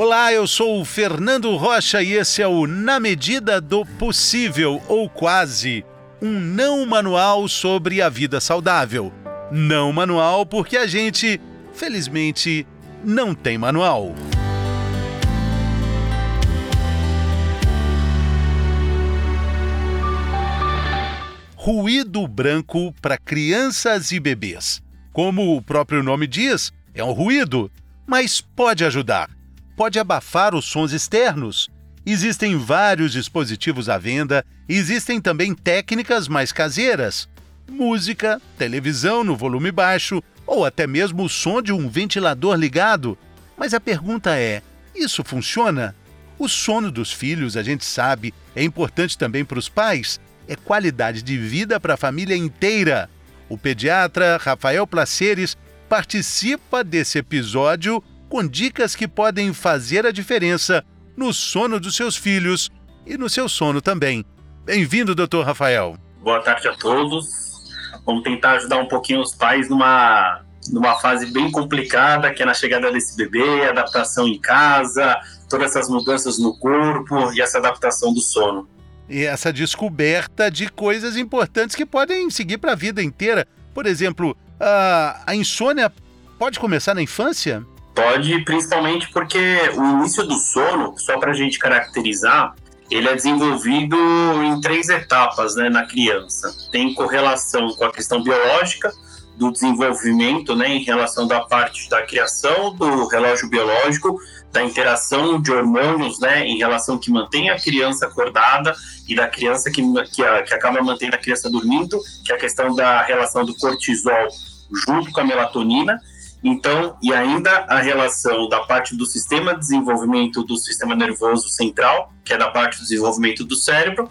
Olá, eu sou o Fernando Rocha e esse é o Na Medida do Possível, ou quase, um não manual sobre a vida saudável. Não manual porque a gente, felizmente, não tem manual. Ruído branco para crianças e bebês. Como o próprio nome diz, é um ruído, mas pode ajudar. Pode abafar os sons externos. Existem vários dispositivos à venda existem também técnicas mais caseiras. Música, televisão no volume baixo ou até mesmo o som de um ventilador ligado. Mas a pergunta é: isso funciona? O sono dos filhos, a gente sabe, é importante também para os pais é qualidade de vida para a família inteira. O pediatra Rafael Placeres participa desse episódio com dicas que podem fazer a diferença no sono dos seus filhos e no seu sono também. Bem-vindo, doutor Rafael. Boa tarde a todos. Vamos tentar ajudar um pouquinho os pais numa, numa fase bem complicada, que é na chegada desse bebê, adaptação em casa, todas essas mudanças no corpo e essa adaptação do sono e essa descoberta de coisas importantes que podem seguir para a vida inteira. Por exemplo, a, a insônia pode começar na infância? Pode, principalmente porque o início do sono, só para a gente caracterizar, ele é desenvolvido em três etapas né, na criança. Tem correlação com a questão biológica, do desenvolvimento, né, em relação da parte da criação do relógio biológico, da interação de hormônios, né, em relação que mantém a criança acordada e da criança que, que, que acaba mantendo a criança dormindo, que é a questão da relação do cortisol junto com a melatonina. Então, e ainda a relação da parte do sistema de desenvolvimento do sistema nervoso central, que é da parte do desenvolvimento do cérebro,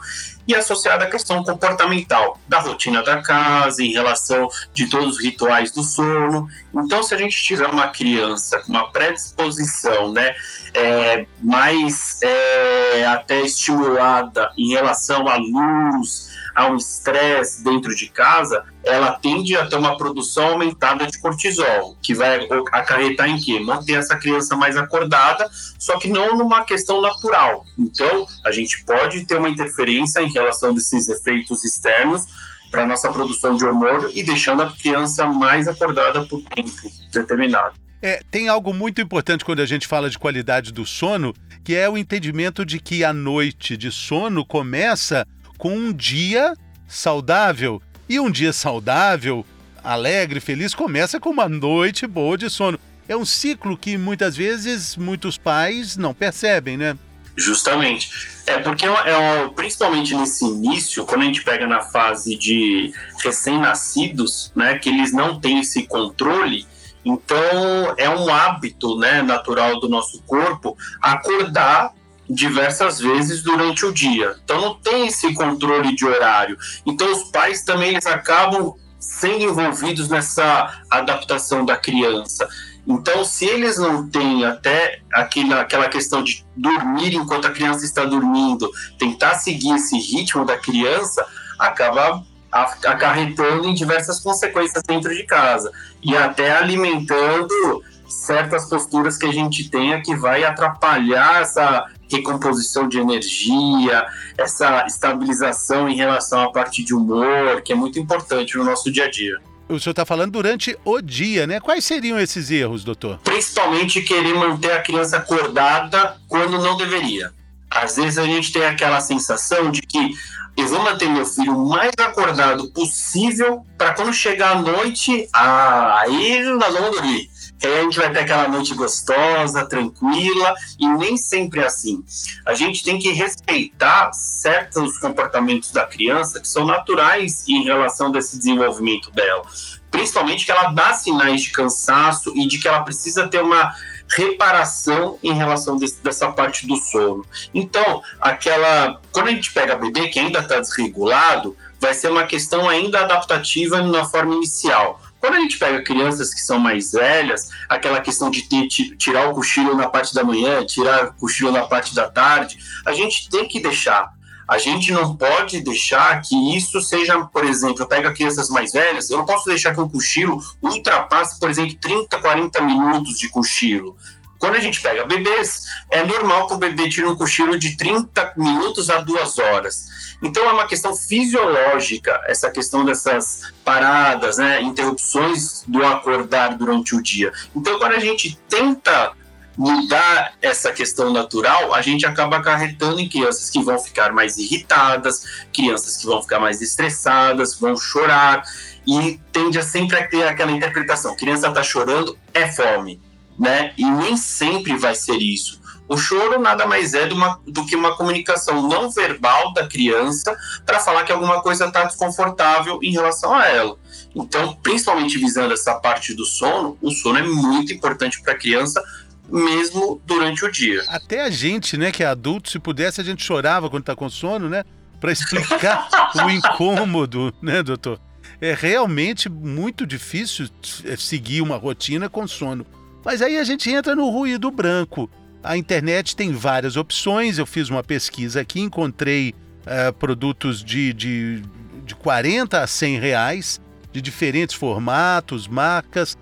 e associada à questão comportamental, da rotina da casa, em relação de todos os rituais do sono. Então, se a gente tiver uma criança com uma predisposição, né, é, mais é, até estimulada em relação à luz, a um estresse dentro de casa, ela tende a ter uma produção aumentada de cortisol, que vai acarretar em quê? Manter essa criança mais acordada, só que não numa questão natural. Então, a gente pode ter uma interferência em relação desses efeitos externos para nossa produção de hormônio e deixando a criança mais acordada por tempo determinado. É, tem algo muito importante quando a gente fala de qualidade do sono, que é o entendimento de que a noite de sono começa com um dia saudável. E um dia saudável, alegre, feliz, começa com uma noite boa de sono. É um ciclo que muitas vezes muitos pais não percebem, né? Justamente. É porque, é, é, principalmente nesse início, quando a gente pega na fase de recém-nascidos, né, que eles não têm esse controle, então é um hábito né, natural do nosso corpo acordar diversas vezes durante o dia. Então não tem esse controle de horário. Então os pais também eles acabam sendo envolvidos nessa adaptação da criança. Então, se eles não têm até aquela, questão de dormir enquanto a criança está dormindo, tentar seguir esse ritmo da criança, acaba acarretando em diversas consequências dentro de casa e até alimentando certas posturas que a gente tenha que vai atrapalhar essa recomposição de energia, essa estabilização em relação à parte de humor, que é muito importante no nosso dia a dia. O senhor está falando durante o dia, né? Quais seriam esses erros, doutor? Principalmente querer manter a criança acordada quando não deveria. Às vezes a gente tem aquela sensação de que eu vou manter meu filho o mais acordado possível para quando chegar a noite, ah, aí nós vamos dormir aí a gente vai ter aquela noite gostosa, tranquila, e nem sempre é assim. A gente tem que respeitar certos comportamentos da criança que são naturais em relação desse desenvolvimento dela. Principalmente que ela dá sinais de cansaço e de que ela precisa ter uma reparação em relação desse, dessa parte do sono. Então, aquela. Quando a gente pega bebê que ainda está desregulado, vai ser uma questão ainda adaptativa na forma inicial quando a gente pega crianças que são mais velhas, aquela questão de ter, tirar o cochilo na parte da manhã, tirar o cochilo na parte da tarde, a gente tem que deixar. A gente não pode deixar que isso seja, por exemplo, eu pego crianças mais velhas, eu não posso deixar que o cochilo ultrapasse, por exemplo, 30, 40 minutos de cochilo. Quando a gente pega bebês, é normal que o bebê tire um cochilo de 30 minutos a duas horas. Então é uma questão fisiológica, essa questão dessas paradas, né, interrupções do acordar durante o dia. Então quando a gente tenta mudar essa questão natural, a gente acaba acarretando em crianças que vão ficar mais irritadas, crianças que vão ficar mais estressadas, vão chorar e tende a sempre a ter aquela interpretação: criança está chorando, é fome né? E nem sempre vai ser isso. O choro nada mais é do, uma, do que uma comunicação não verbal da criança para falar que alguma coisa está desconfortável em relação a ela. Então, principalmente visando essa parte do sono, o sono é muito importante para a criança, mesmo durante o dia. Até a gente, né, que é adulto, se pudesse, a gente chorava quando está com sono, né? Para explicar o incômodo, né, doutor? É realmente muito difícil seguir uma rotina com sono. Mas aí a gente entra no ruído branco. A internet tem várias opções. Eu fiz uma pesquisa aqui, encontrei uh, produtos de, de, de 40 a 100 reais, de diferentes formatos, marcas.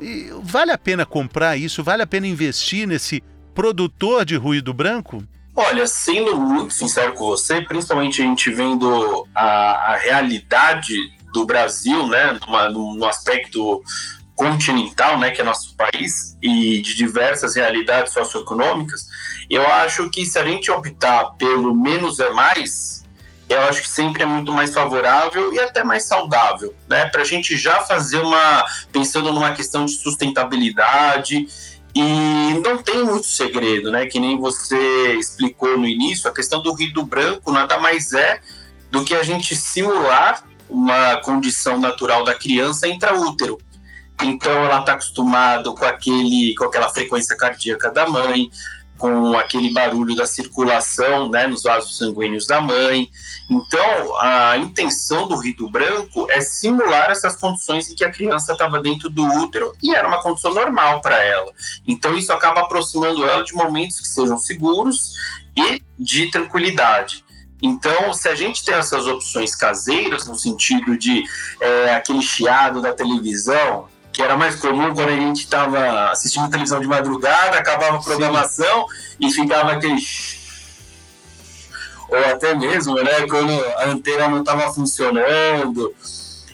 E vale a pena comprar isso? Vale a pena investir nesse produtor de ruído branco? Olha, sendo muito sincero com você, principalmente a gente vendo a, a realidade do Brasil, né, numa, no aspecto continental, né, que é nosso país, e de diversas realidades socioeconômicas, eu acho que se a gente optar pelo menos é mais, eu acho que sempre é muito mais favorável e até mais saudável, né, para a gente já fazer uma, pensando numa questão de sustentabilidade, e não tem muito segredo, né, que nem você explicou no início, a questão do ruído branco nada mais é do que a gente simular uma condição natural da criança intraútero. Então ela está acostumada com aquele, com aquela frequência cardíaca da mãe, com aquele barulho da circulação, né, nos vasos sanguíneos da mãe. Então a intenção do rito branco é simular essas condições em que a criança estava dentro do útero e era uma condição normal para ela. Então isso acaba aproximando ela de momentos que sejam seguros e de tranquilidade. Então, se a gente tem essas opções caseiras, no sentido de é, aquele chiado da televisão, que era mais comum quando a gente estava assistindo televisão de madrugada, acabava a programação Sim. e ficava aquele. Ou até mesmo, né, quando a antena não estava funcionando,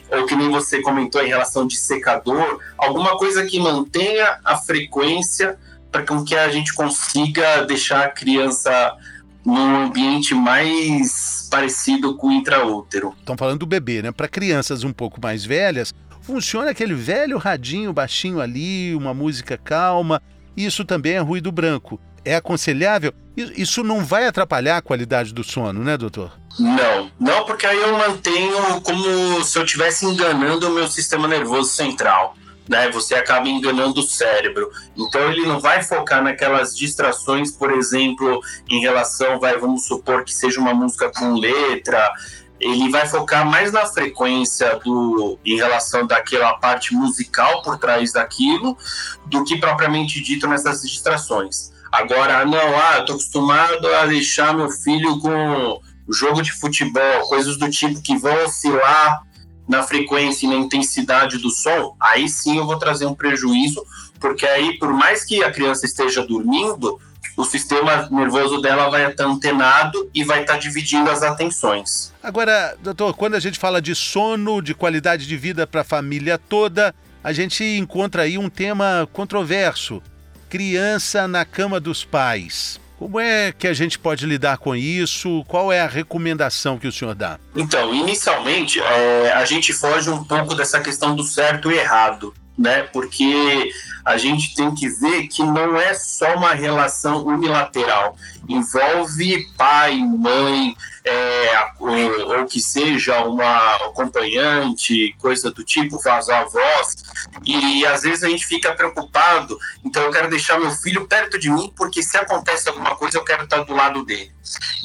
ou que nem você comentou em relação de secador, alguma coisa que mantenha a frequência para que a gente consiga deixar a criança num ambiente mais parecido com o intraútero. Estão falando do bebê, né? Para crianças um pouco mais velhas, funciona aquele velho radinho baixinho ali, uma música calma. Isso também é ruído branco. É aconselhável? Isso não vai atrapalhar a qualidade do sono, né, doutor? Não, não, porque aí eu mantenho como se eu estivesse enganando o meu sistema nervoso central. Né, você acaba enganando o cérebro. Então ele não vai focar naquelas distrações, por exemplo, em relação, vai, vamos supor que seja uma música com letra, ele vai focar mais na frequência do em relação daquela parte musical por trás daquilo do que propriamente dito nessas distrações. Agora, não, ah, eu tô acostumado a deixar meu filho com jogo de futebol, coisas do tipo que vão oscilar na frequência e na intensidade do som, aí sim eu vou trazer um prejuízo, porque aí, por mais que a criança esteja dormindo, o sistema nervoso dela vai estar antenado e vai estar dividindo as atenções. Agora, doutor, quando a gente fala de sono, de qualidade de vida para a família toda, a gente encontra aí um tema controverso: criança na cama dos pais. Como é que a gente pode lidar com isso? Qual é a recomendação que o senhor dá? Então, inicialmente, é, a gente foge um pouco dessa questão do certo e errado né? Porque a gente tem que ver que não é só uma relação unilateral, envolve pai, mãe, é, ou, ou, que seja uma acompanhante, coisa do tipo, faz a voz, e às vezes a gente fica preocupado, então eu quero deixar meu filho perto de mim, porque se acontece alguma coisa eu quero estar do lado dele.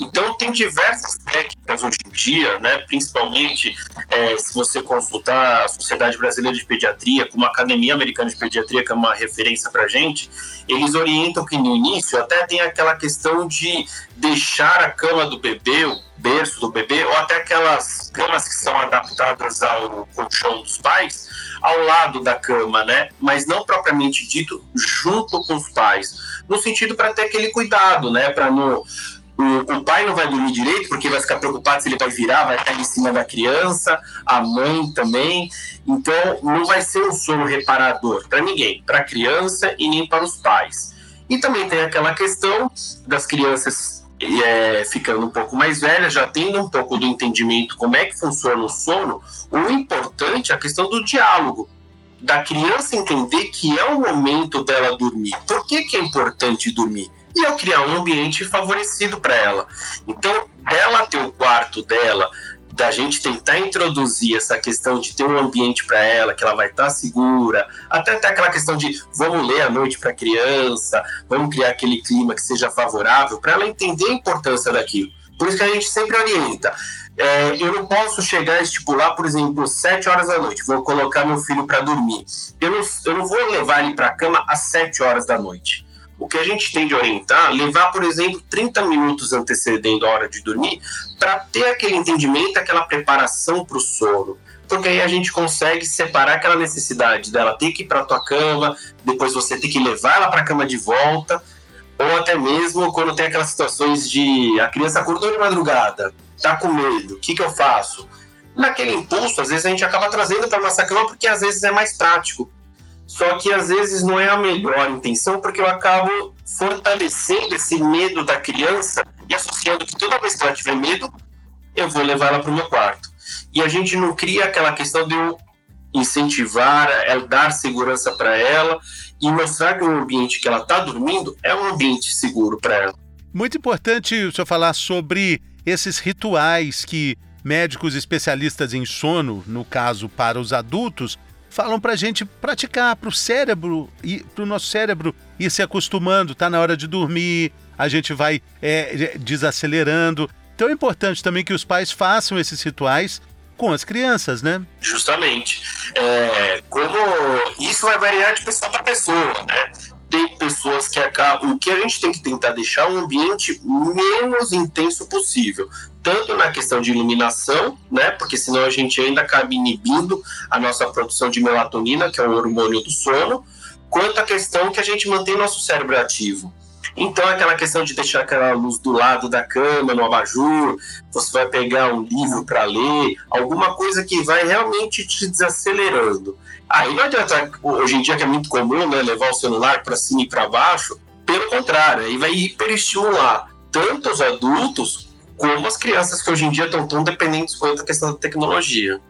Então tem diversas técnicas hoje dia, né, principalmente é, se você consultar a Sociedade Brasileira de Pediatria, como a Academia Americana de Pediatria, que é uma referência para a gente, eles orientam que no início até tem aquela questão de deixar a cama do bebê, o berço do bebê, ou até aquelas camas que são adaptadas ao colchão dos pais, ao lado da cama, né? Mas não propriamente dito junto com os pais, no sentido para ter aquele cuidado, né? Para não o, pai não vai dormir direito porque vai ficar preocupado se ele vai virar, vai cair em cima da criança, a mãe também. Então, não vai ser um sono reparador para ninguém, para a criança e nem para os pais. E também tem aquela questão das crianças é, ficando um pouco mais velhas, já tendo um pouco do entendimento como é que funciona o sono. O importante é a questão do diálogo da criança entender que é o momento dela dormir. Por que, que é importante dormir? E eu criar um ambiente favorecido para ela. Então, dela ter o quarto dela, da gente tentar introduzir essa questão de ter um ambiente para ela, que ela vai estar tá segura, até até aquela questão de vamos ler à noite para criança, vamos criar aquele clima que seja favorável, para ela entender a importância daquilo. Por isso que a gente sempre orienta. É, eu não posso chegar a estipular, por exemplo, 7 horas da noite, vou colocar meu filho para dormir. Eu não, eu não vou levar ele para a cama às 7 horas da noite. O que a gente tem de orientar, levar, por exemplo, 30 minutos antecedendo a hora de dormir, para ter aquele entendimento, aquela preparação para o sono. Porque aí a gente consegue separar aquela necessidade dela ter que ir para tua cama, depois você ter que levar ela para a cama de volta, ou até mesmo quando tem aquelas situações de a criança acordou de madrugada, tá com medo, o que, que eu faço? Naquele impulso, às vezes a gente acaba trazendo para nossa cama porque às vezes é mais prático. Só que às vezes não é a melhor intenção, porque eu acabo fortalecendo esse medo da criança e associando que toda vez que ela tiver medo, eu vou levar ela para o meu quarto. E a gente não cria aquela questão de eu incentivar, é, dar segurança para ela e mostrar que o ambiente que ela está dormindo é um ambiente seguro para ela. Muito importante o senhor falar sobre esses rituais que médicos especialistas em sono, no caso para os adultos, falam para a gente praticar, para o cérebro, para o nosso cérebro ir se acostumando, tá na hora de dormir, a gente vai é, desacelerando. Então é importante também que os pais façam esses rituais com as crianças, né? Justamente. É, como isso vai variar de pessoa para pessoa, né? Tem pessoas que acabam. O que a gente tem que tentar deixar um ambiente menos intenso possível tanto na questão de iluminação, né, porque senão a gente ainda acaba inibindo a nossa produção de melatonina, que é o hormônio do sono, quanto a questão que a gente mantém nosso cérebro ativo. Então, aquela questão de deixar aquela luz do lado da cama, no abajur, você vai pegar um livro para ler, alguma coisa que vai realmente te desacelerando. Aí não adianta, hoje em dia que é muito comum, né, levar o celular para cima e para baixo, pelo contrário, aí vai hiperestimular tanto os adultos como as crianças que hoje em dia estão tão dependentes quanto a questão da tecnologia.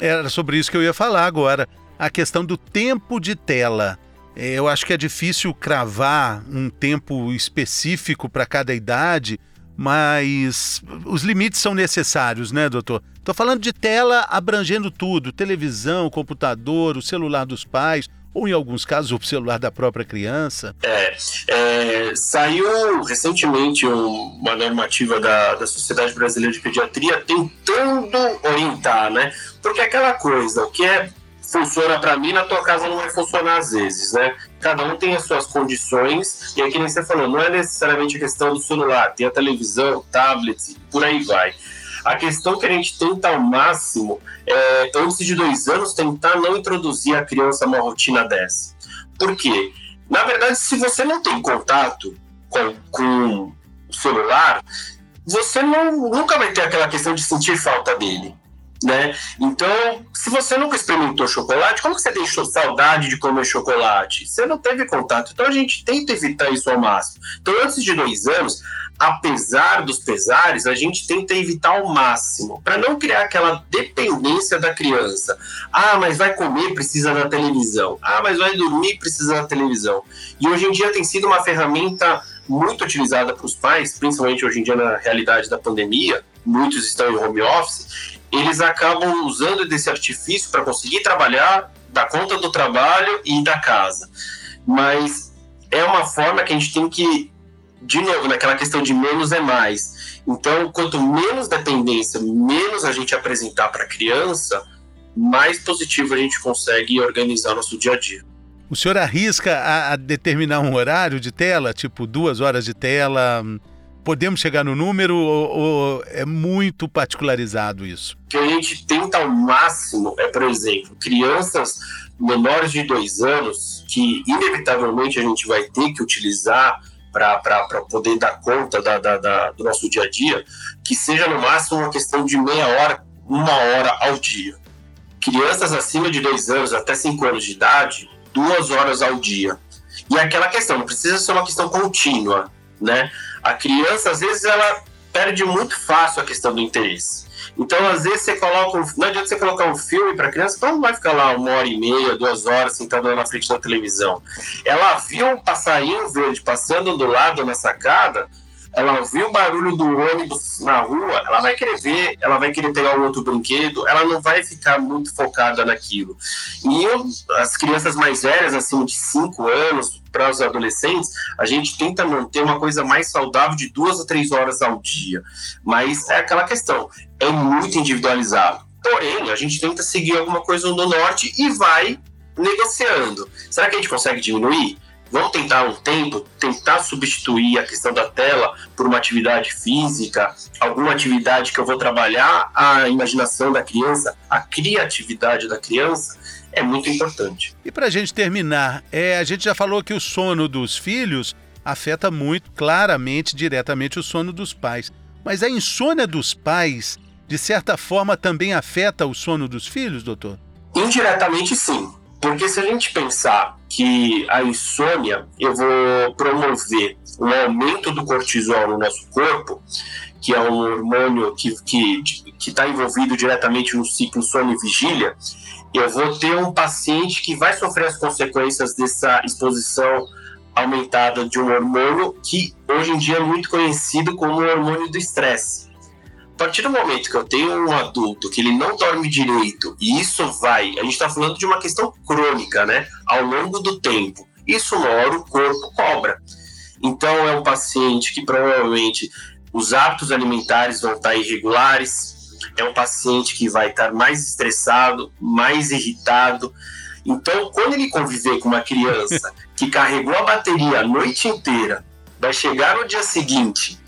Era sobre isso que eu ia falar agora. A questão do tempo de tela. É, eu acho que é difícil cravar um tempo específico para cada idade, mas os limites são necessários, né, doutor? Estou falando de tela abrangendo tudo: televisão, computador, o celular dos pais, ou em alguns casos o celular da própria criança? É, é saiu recentemente um, uma normativa da, da Sociedade Brasileira de Pediatria tentando orientar, né? Porque aquela coisa, o que é funciona para mim, na tua casa não vai funcionar às vezes, né? Cada um tem as suas condições, e aqui nem você falou, não é necessariamente a questão do celular, tem a televisão, tablet, por aí vai. A questão que a gente tenta ao máximo é, antes de dois anos, tentar não introduzir a criança numa rotina dessa. Por quê? Na verdade, se você não tem contato com, com o celular, você não, nunca vai ter aquela questão de sentir falta dele. Né? Então, se você nunca experimentou chocolate, como você deixou saudade de comer chocolate? Você não teve contato. Então, a gente tenta evitar isso ao máximo. Então, antes de dois anos, apesar dos pesares, a gente tenta evitar ao máximo, para não criar aquela dependência da criança. Ah, mas vai comer, precisa da televisão. Ah, mas vai dormir, precisa da televisão. E hoje em dia tem sido uma ferramenta muito utilizada para os pais, principalmente hoje em dia na realidade da pandemia, muitos estão em home office, eles acabam usando desse artifício para conseguir trabalhar, dar conta do trabalho e da casa. Mas é uma forma que a gente tem que de novo, naquela questão de menos é mais. Então, quanto menos dependência, menos a gente apresentar para a criança, mais positivo a gente consegue organizar nosso dia a dia. O senhor arrisca a, a determinar um horário de tela, tipo duas horas de tela? Podemos chegar no número ou, ou, é muito particularizado isso? O que a gente tenta ao máximo é, por exemplo, crianças menores de dois anos que inevitavelmente a gente vai ter que utilizar para poder dar conta da, da, da, do nosso dia a dia, que seja no máximo uma questão de meia hora, uma hora ao dia. Crianças acima de dois anos até cinco anos de idade, duas horas ao dia. E aquela questão, não precisa ser uma questão contínua, né? A criança, às vezes, ela perde muito fácil a questão do interesse. Então, às vezes, você coloca. Um, não adianta você colocar um filme para criança, então não vai ficar lá uma hora e meia, duas horas sentada na frente da televisão. Ela viu um passarinho verde passando do lado na sacada, ela viu o barulho do ônibus na rua, ela vai querer ver, ela vai querer pegar um outro brinquedo, ela não vai ficar muito focada naquilo. E eu, as crianças mais velhas, acima de 5 anos, para os adolescentes, a gente tenta manter uma coisa mais saudável de duas a três horas ao dia. Mas é aquela questão, é muito individualizado. Porém, a gente tenta seguir alguma coisa no norte e vai negociando. Será que a gente consegue diminuir? Vamos tentar um tempo, tentar substituir a questão da tela por uma atividade física, alguma atividade que eu vou trabalhar a imaginação da criança, a criatividade da criança, é muito importante. E para a gente terminar, é, a gente já falou que o sono dos filhos afeta muito claramente, diretamente, o sono dos pais. Mas a insônia dos pais, de certa forma, também afeta o sono dos filhos, doutor? Indiretamente, sim. Porque se a gente pensar que a insônia, eu vou promover um aumento do cortisol no nosso corpo, que é um hormônio que está que, que tá envolvido diretamente no ciclo sono e vigília, eu vou ter um paciente que vai sofrer as consequências dessa exposição aumentada de um hormônio que hoje em dia é muito conhecido como o hormônio do estresse. A partir do momento que eu tenho um adulto que ele não dorme direito, e isso vai, a gente está falando de uma questão crônica, né? Ao longo do tempo, isso uma hora o corpo cobra. Então é um paciente que provavelmente os hábitos alimentares vão estar irregulares, é um paciente que vai estar mais estressado, mais irritado. Então, quando ele conviver com uma criança que carregou a bateria a noite inteira, vai chegar no dia seguinte,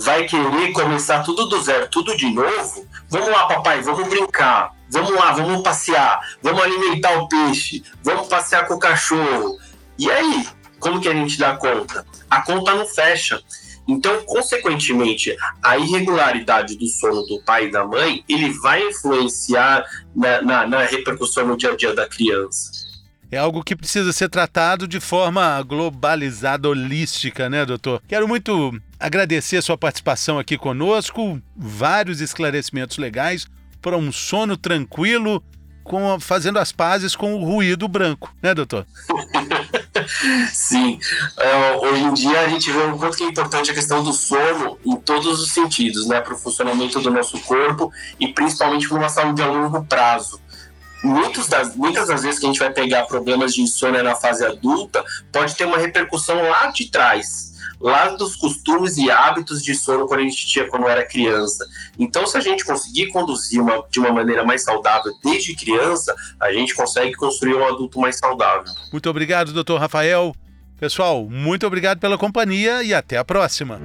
vai querer começar tudo do zero, tudo de novo. Vamos lá, papai, vamos brincar. Vamos lá, vamos passear. Vamos alimentar o peixe. Vamos passear com o cachorro. E aí, como que a gente dá conta? A conta não fecha. Então, consequentemente, a irregularidade do sono do pai e da mãe, ele vai influenciar na, na, na repercussão no dia a dia da criança. É algo que precisa ser tratado de forma globalizada, holística, né, doutor? Quero muito agradecer a sua participação aqui conosco, vários esclarecimentos legais para um sono tranquilo, com, fazendo as pazes com o ruído branco, né, doutor? Sim. Uh, hoje em dia a gente vê o quanto é importante a questão do sono em todos os sentidos, né? Para o funcionamento do nosso corpo e principalmente para uma saúde a longo prazo. Muitas das, muitas das vezes que a gente vai pegar problemas de insônia na fase adulta, pode ter uma repercussão lá de trás, lá dos costumes e hábitos de sono quando a gente tinha quando era criança. Então, se a gente conseguir conduzir uma, de uma maneira mais saudável desde criança, a gente consegue construir um adulto mais saudável. Muito obrigado, doutor Rafael. Pessoal, muito obrigado pela companhia e até a próxima.